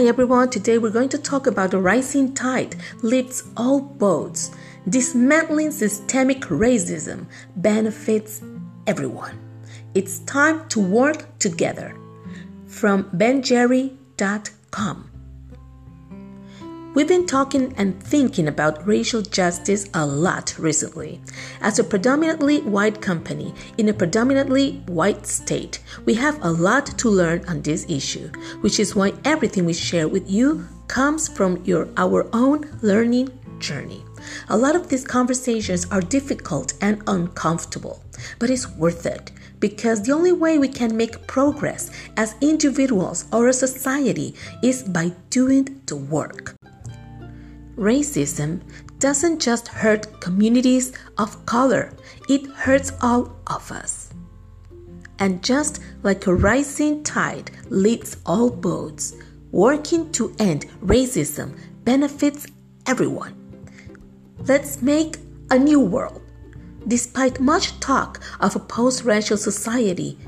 Hi everyone, today we're going to talk about the rising tide lifts all boats. Dismantling systemic racism benefits everyone. It's time to work together. From benjerry.com. We've been talking and thinking about racial justice a lot recently. As a predominantly white company in a predominantly white state, we have a lot to learn on this issue, which is why everything we share with you comes from your our own learning journey. A lot of these conversations are difficult and uncomfortable, but it's worth it because the only way we can make progress as individuals or a society is by doing the work. Racism doesn't just hurt communities of color, it hurts all of us. And just like a rising tide lifts all boats, working to end racism benefits everyone. Let's make a new world. Despite much talk of a post racial society,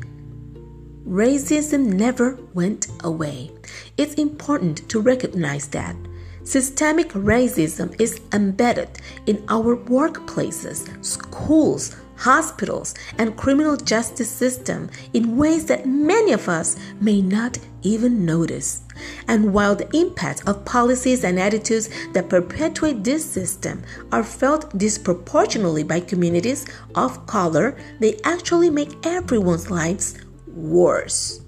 racism never went away. It's important to recognize that. Systemic racism is embedded in our workplaces, schools, hospitals, and criminal justice system in ways that many of us may not even notice. And while the impact of policies and attitudes that perpetuate this system are felt disproportionately by communities of color, they actually make everyone's lives worse.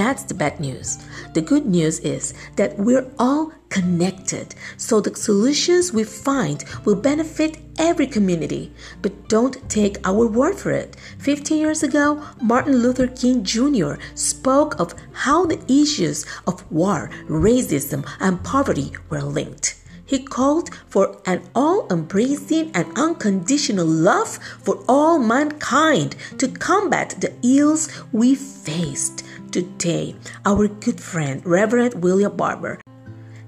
That's the bad news. The good news is that we're all connected, so the solutions we find will benefit every community. But don't take our word for it. 50 years ago, Martin Luther King Jr. spoke of how the issues of war, racism, and poverty were linked. He called for an all embracing and unconditional love for all mankind to combat the ills we faced. Today, our good friend Reverend William Barber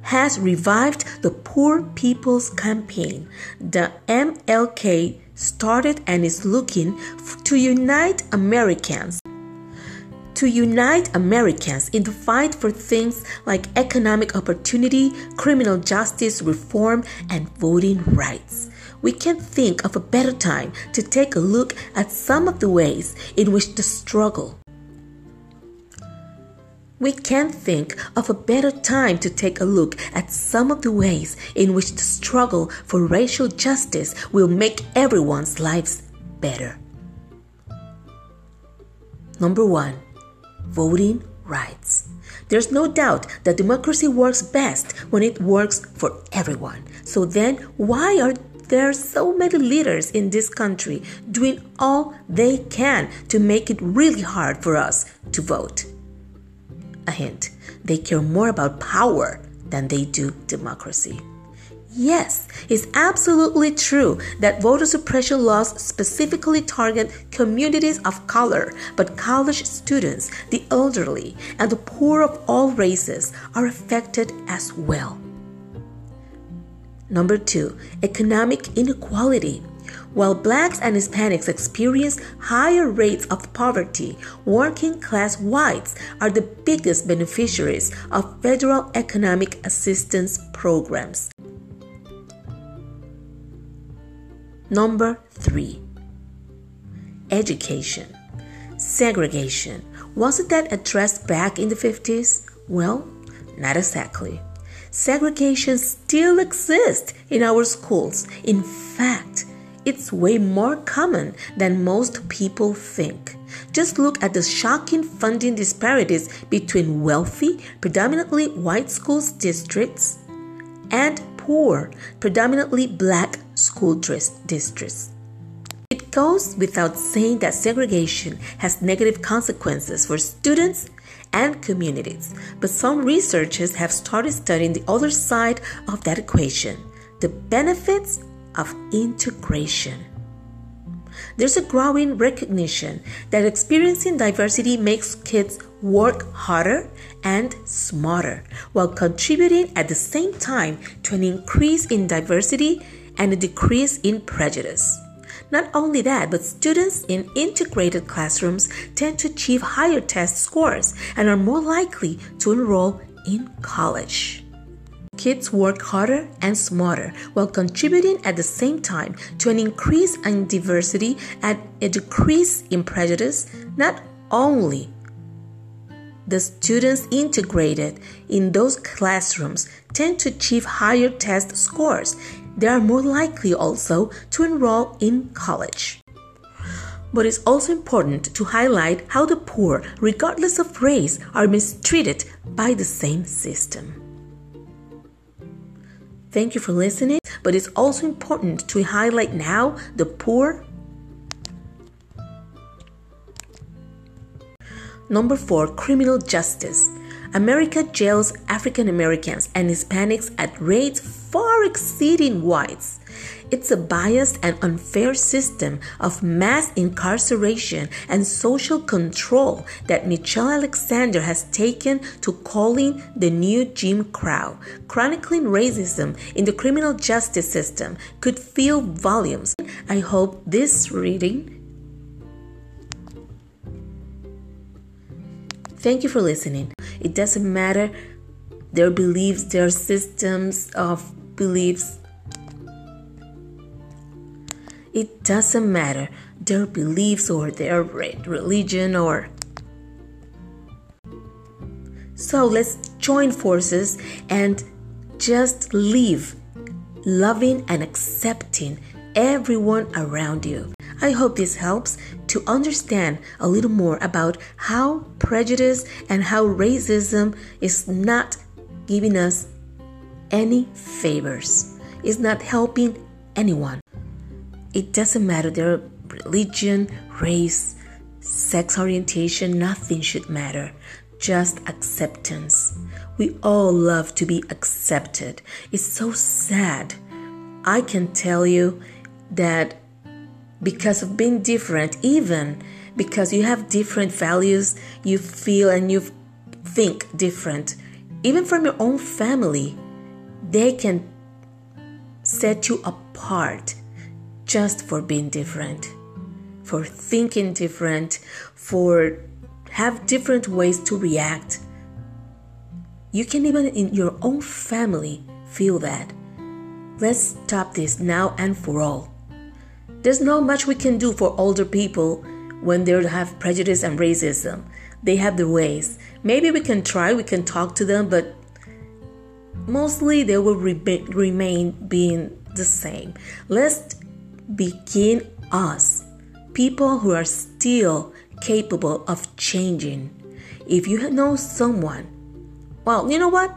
has revived the Poor People's Campaign. The MLK started and is looking to unite Americans. To unite Americans in the fight for things like economic opportunity, criminal justice reform, and voting rights we can think of a better time to take a look at some of the ways in which the struggle we can't think of a better time to take a look at some of the ways in which the struggle for racial justice will make everyone's lives better. Number one, voting rights. There's no doubt that democracy works best when it works for everyone. So then, why are there so many leaders in this country doing all they can to make it really hard for us to vote? A hint they care more about power than they do democracy. Yes, it's absolutely true that voter suppression laws specifically target communities of color, but college students, the elderly, and the poor of all races are affected as well. Number two, economic inequality. While blacks and Hispanics experience higher rates of poverty, working class whites are the biggest beneficiaries of federal economic assistance programs. Number 3 Education. Segregation. Wasn't that addressed back in the 50s? Well, not exactly. Segregation still exists in our schools. In fact, it's way more common than most people think. Just look at the shocking funding disparities between wealthy, predominantly white schools districts and poor, predominantly black school districts. It goes without saying that segregation has negative consequences for students and communities, but some researchers have started studying the other side of that equation the benefits of integration. There's a growing recognition that experiencing diversity makes kids work harder and smarter while contributing at the same time to an increase in diversity and a decrease in prejudice. Not only that, but students in integrated classrooms tend to achieve higher test scores and are more likely to enroll in college. Kids work harder and smarter while contributing at the same time to an increase in diversity and a decrease in prejudice. Not only the students integrated in those classrooms tend to achieve higher test scores, they are more likely also to enroll in college. But it's also important to highlight how the poor, regardless of race, are mistreated by the same system. Thank you for listening, but it's also important to highlight now the poor. Number four, criminal justice. America jails African Americans and Hispanics at rates far exceeding whites. It's a biased and unfair system of mass incarceration and social control that Michelle Alexander has taken to calling the new Jim Crow. Chronicling racism in the criminal justice system could fill volumes. I hope this reading Thank you for listening. It doesn't matter their beliefs, their systems of beliefs. It doesn't matter their beliefs or their religion or. So let's join forces and just live loving and accepting everyone around you. I hope this helps to understand a little more about how prejudice and how racism is not giving us any favors, it's not helping anyone. It doesn't matter their religion, race, sex orientation, nothing should matter. Just acceptance. We all love to be accepted. It's so sad. I can tell you that because of being different, even because you have different values, you feel and you think different, even from your own family, they can set you apart just for being different, for thinking different, for have different ways to react. You can even in your own family feel that. Let's stop this now and for all. There's not much we can do for older people when they have prejudice and racism. They have their ways. Maybe we can try, we can talk to them, but mostly they will re- remain being the same. Let's begin us, people who are still capable of changing. If you know someone, well, you know what?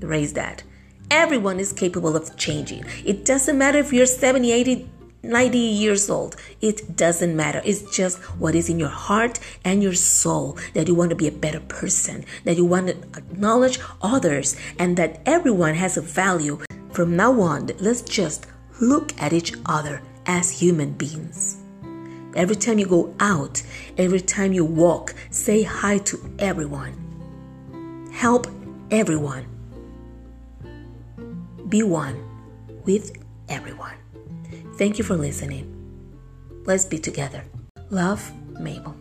Raise that. Everyone is capable of changing. It doesn't matter if you're 70, 80, 90 years old. It doesn't matter. It's just what is in your heart and your soul that you want to be a better person, that you want to acknowledge others, and that everyone has a value. From now on, let's just look at each other as human beings. Every time you go out, every time you walk, say hi to everyone. Help everyone. Be one with everyone. Thank you for listening. Let's be together. Love, Mabel.